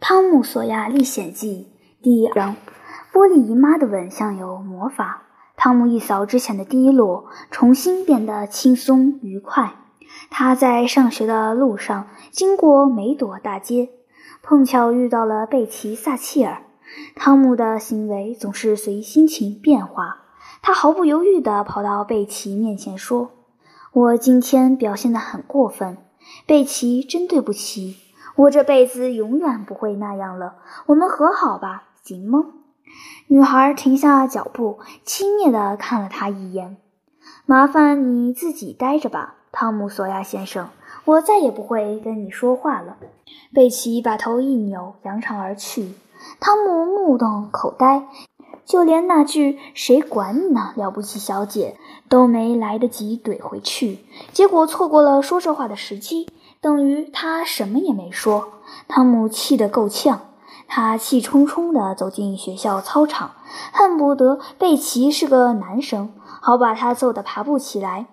《汤姆·索亚历险记》第二章：波利姨妈的吻像有魔法。汤姆一扫之前的低落，重新变得轻松愉快。他在上学的路上经过梅朵大街，碰巧遇到了贝奇·撒切尔。汤姆的行为总是随心情变化。他毫不犹豫地跑到贝奇面前说：“我今天表现得很过分，贝奇，真对不起。”我这辈子永远不会那样了。我们和好吧，行吗？女孩停下脚步，轻蔑地看了他一眼。麻烦你自己待着吧，汤姆·索亚先生。我再也不会跟你说话了。贝奇把头一扭，扬长而去。汤姆目瞪口呆，就连那句“谁管你呢，了不起小姐”都没来得及怼回去，结果错过了说这话的时机。等于他什么也没说。汤姆气得够呛，他气冲冲地走进学校操场，恨不得贝奇是个男生，好把他揍得爬不起来。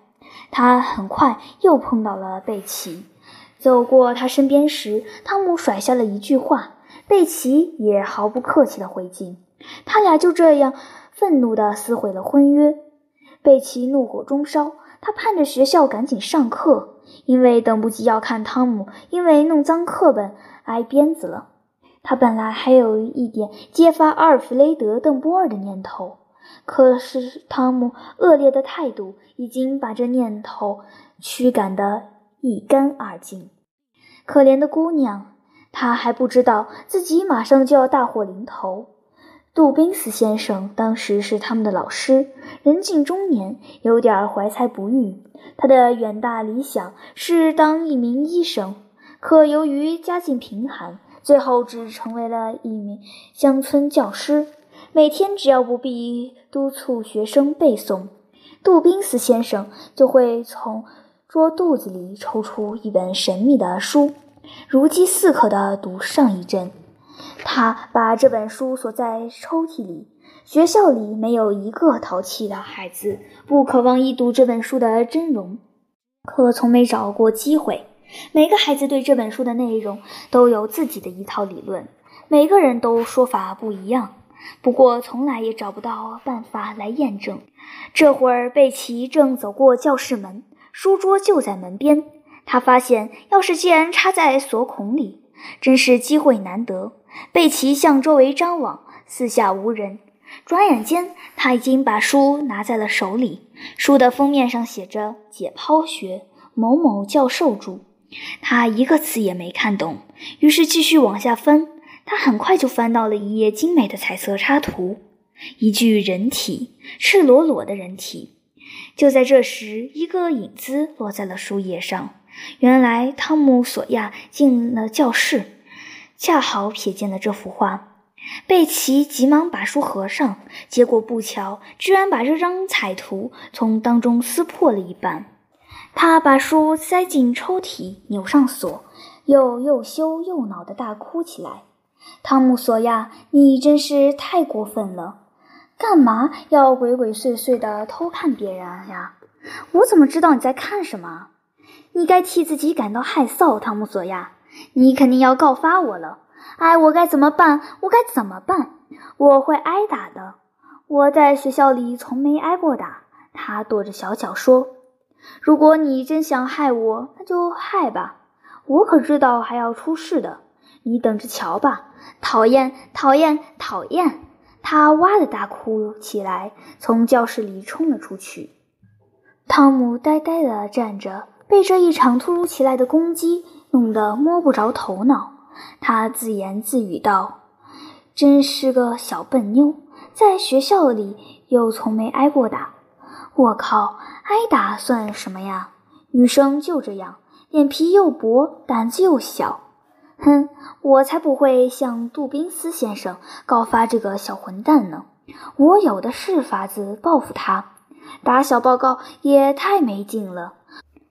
他很快又碰到了贝奇，走过他身边时，汤姆甩下了一句话，贝奇也毫不客气地回敬。他俩就这样愤怒地撕毁了婚约。贝奇怒火中烧，他盼着学校赶紧上课。因为等不及要看汤姆因为弄脏课本挨鞭子了，他本来还有一点揭发阿尔弗雷德·邓波尔的念头，可是汤姆恶劣的态度已经把这念头驱赶得一干二净。可怜的姑娘，她还不知道自己马上就要大祸临头。杜宾斯先生当时是他们的老师，人近中年，有点怀才不遇。他的远大理想是当一名医生，可由于家境贫寒，最后只成为了一名乡村教师。每天只要不必督促学生背诵，杜宾斯先生就会从桌肚子里抽出一本神秘的书，如饥似渴地读上一阵。他把这本书锁在抽屉里。学校里没有一个淘气的孩子不渴望一睹这本书的真容，可从没找过机会。每个孩子对这本书的内容都有自己的一套理论，每个人都说法不一样，不过从来也找不到办法来验证。这会儿，贝奇正走过教室门，书桌就在门边。他发现钥匙竟然插在锁孔里。真是机会难得。贝奇向周围张望，四下无人。转眼间，他已经把书拿在了手里。书的封面上写着“解剖学，某某教授著”。他一个词也没看懂，于是继续往下翻。他很快就翻到了一页精美的彩色插图，一具人体，赤裸裸的人体。就在这时，一个影子落在了书页上。原来，汤姆·索亚进了教室，恰好瞥见了这幅画。贝奇急忙把书合上，结果不巧，居然把这张彩图从当中撕破了一半。他把书塞进抽屉，扭上锁，又又羞又恼地大哭起来。汤姆·索亚，你真是太过分了！干嘛要鬼鬼祟祟地偷看别人呀？我怎么知道你在看什么？你该替自己感到害臊，汤姆·索亚，你肯定要告发我了。哎，我该怎么办？我该怎么办？我会挨打的。我在学校里从没挨过打。他跺着小脚说：“如果你真想害我，那就害吧。我可知道还要出事的。你等着瞧吧！讨厌，讨厌，讨厌！”他哇的大哭起来，从教室里冲了出去。汤姆呆呆地站着，被这一场突如其来的攻击弄得摸不着头脑。他自言自语道：“真是个小笨妞，在学校里又从没挨过打。我靠，挨打算什么呀？女生就这样，脸皮又薄，胆子又小。哼，我才不会向杜宾斯先生告发这个小混蛋呢！我有的是法子报复他。打小报告也太没劲了。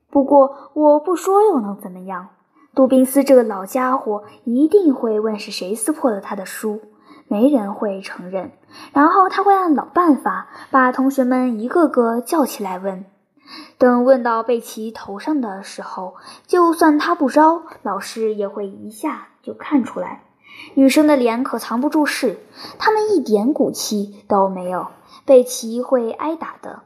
不过我不说又能怎么样？”杜宾斯这个老家伙一定会问是谁撕破了他的书，没人会承认。然后他会按老办法把同学们一个个叫起来问。等问到贝奇头上的时候，就算他不招，老师也会一下就看出来。女生的脸可藏不住事，她们一点骨气都没有。贝奇会挨打的。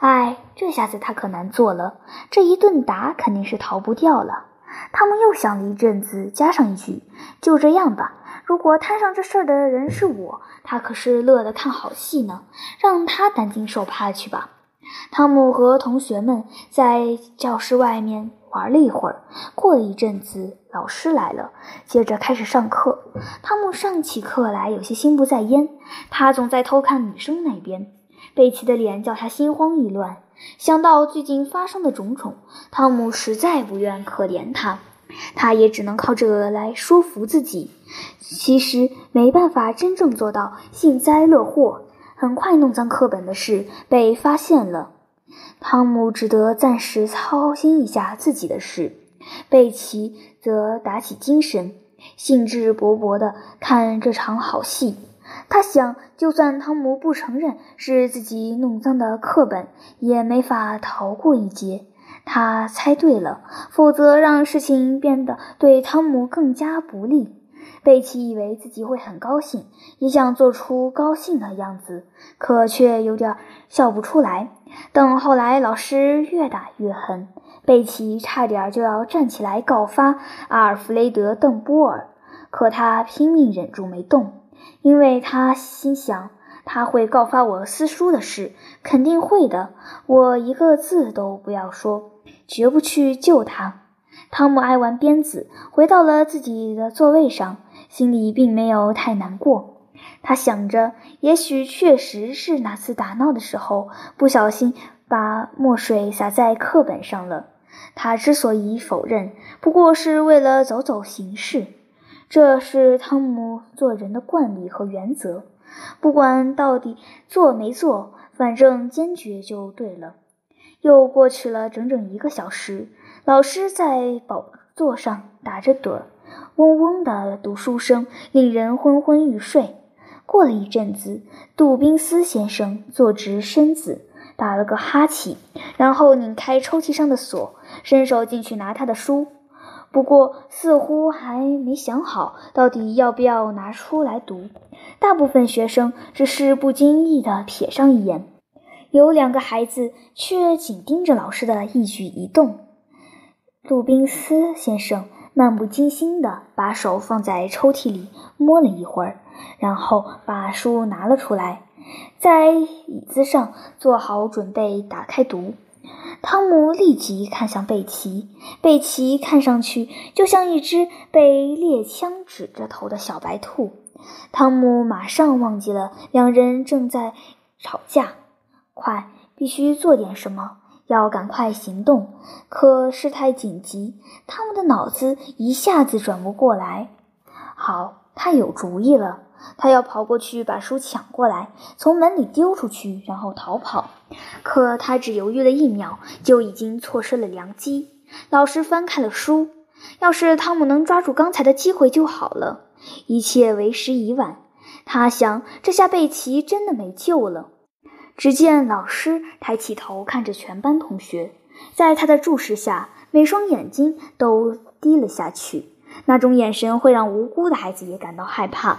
哎，这下子他可难做了，这一顿打肯定是逃不掉了。汤姆又想了一阵子，加上一句：“就这样吧。如果摊上这事儿的人是我，他可是乐得看好戏呢。让他担惊受怕去吧。”汤姆和同学们在教室外面玩了一会儿。过了一阵子，老师来了，接着开始上课。汤姆上起课来有些心不在焉，他总在偷看女生那边。贝奇的脸叫他心慌意乱。想到最近发生的种种，汤姆实在不愿可怜他，他也只能靠这个来说服自己。其实没办法真正做到幸灾乐祸。很快，弄脏课本的事被发现了，汤姆只得暂时操心一下自己的事，贝奇则打起精神，兴致勃勃地看这场好戏。他想，就算汤姆不承认是自己弄脏的课本，也没法逃过一劫。他猜对了，否则让事情变得对汤姆更加不利。贝奇以为自己会很高兴，也想做出高兴的样子，可却有点笑不出来。等后来老师越打越狠，贝奇差点就要站起来告发阿尔弗雷德·邓波尔，可他拼命忍住没动。因为他心想，他会告发我私书的事，肯定会的。我一个字都不要说，绝不去救他。汤姆挨完鞭子，回到了自己的座位上，心里并没有太难过。他想着，也许确实是哪次打闹的时候不小心把墨水洒在课本上了。他之所以否认，不过是为了走走形式。这是汤姆做人的惯例和原则，不管到底做没做，反正坚决就对了。又过去了整整一个小时，老师在宝座上打着盹儿，嗡嗡的读书声令人昏昏欲睡。过了一阵子，杜宾斯先生坐直身子，打了个哈欠，然后拧开抽屉上的锁，伸手进去拿他的书。不过，似乎还没想好到底要不要拿出来读。大部分学生只是不经意地瞥上一眼，有两个孩子却紧盯着老师的一举一动。鲁宾斯先生漫不经心地把手放在抽屉里摸了一会儿，然后把书拿了出来，在椅子上做好准备打开读。汤姆立即看向贝奇，贝奇看上去就像一只被猎枪指着头的小白兔。汤姆马上忘记了两人正在吵架，快，必须做点什么，要赶快行动。可事态紧急，汤姆的脑子一下子转不过来。好，他有主意了。他要跑过去把书抢过来，从门里丢出去，然后逃跑。可他只犹豫了一秒，就已经错失了良机。老师翻开了书，要是汤姆能抓住刚才的机会就好了。一切为时已晚。他想，这下贝奇真的没救了。只见老师抬起头看着全班同学，在他的注视下，每双眼睛都低了下去。那种眼神会让无辜的孩子也感到害怕。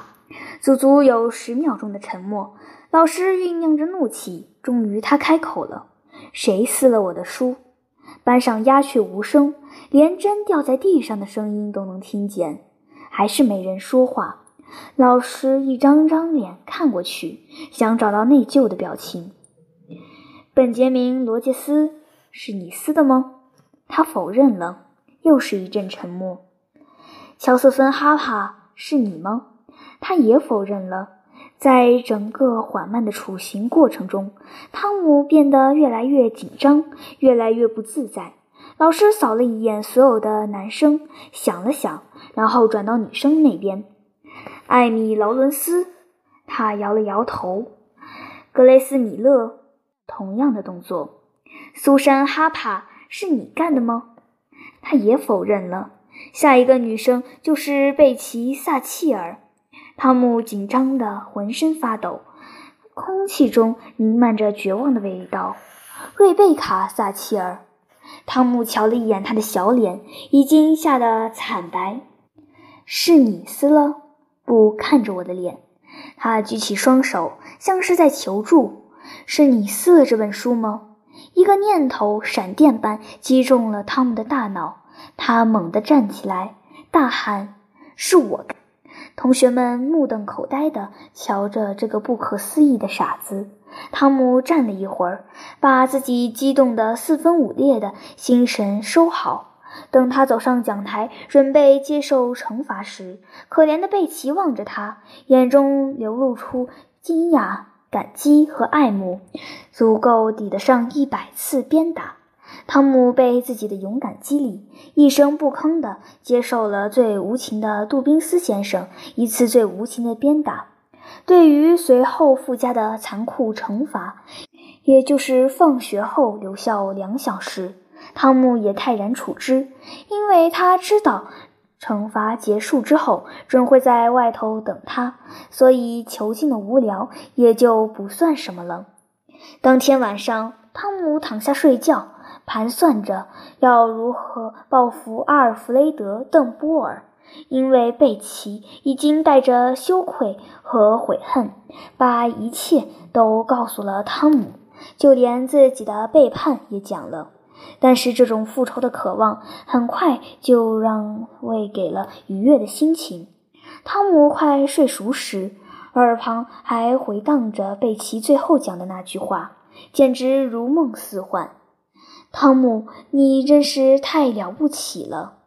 足足有十秒钟的沉默，老师酝酿着怒气，终于他开口了：“谁撕了我的书？”班上鸦雀无声，连针掉在地上的声音都能听见，还是没人说话。老师一张张脸看过去，想找到内疚的表情。本杰明·罗杰斯，是你撕的吗？他否认了。又是一阵沉默。乔瑟芬·哈帕，是你吗？他也否认了。在整个缓慢的处刑过程中，汤姆变得越来越紧张，越来越不自在。老师扫了一眼所有的男生，想了想，然后转到女生那边。艾米·劳伦斯，他摇了摇头。格雷斯·米勒，同样的动作。苏珊·哈帕，是你干的吗？他也否认了。下一个女生就是贝奇·萨契尔。汤姆紧张的浑身发抖，空气中弥漫着绝望的味道。瑞贝卡·撒切尔，汤姆瞧了一眼她的小脸，已经吓得惨白。是你撕了？不看着我的脸。他举起双手，像是在求助。是你撕了这本书吗？一个念头闪电般击中了汤姆的大脑，他猛地站起来，大喊：“是我！”同学们目瞪口呆地瞧着这个不可思议的傻子。汤姆站了一会儿，把自己激动得四分五裂的心神收好。等他走上讲台，准备接受惩罚时，可怜的贝奇望着他，眼中流露出惊讶。感激和爱慕，足够抵得上一百次鞭打。汤姆被自己的勇敢激励，一声不吭地接受了最无情的杜宾斯先生一次最无情的鞭打。对于随后附加的残酷惩罚，也就是放学后留校两小时，汤姆也泰然处之，因为他知道。惩罚结束之后，准会在外头等他，所以囚禁的无聊也就不算什么了。当天晚上，汤姆躺下睡觉，盘算着要如何报复阿尔弗雷德·邓波尔，因为贝奇已经带着羞愧和悔恨，把一切都告诉了汤姆，就连自己的背叛也讲了。但是这种复仇的渴望很快就让位给了愉悦的心情。汤姆快睡熟时，耳旁还回荡着贝奇最后讲的那句话，简直如梦似幻。汤姆，你真是太了不起了。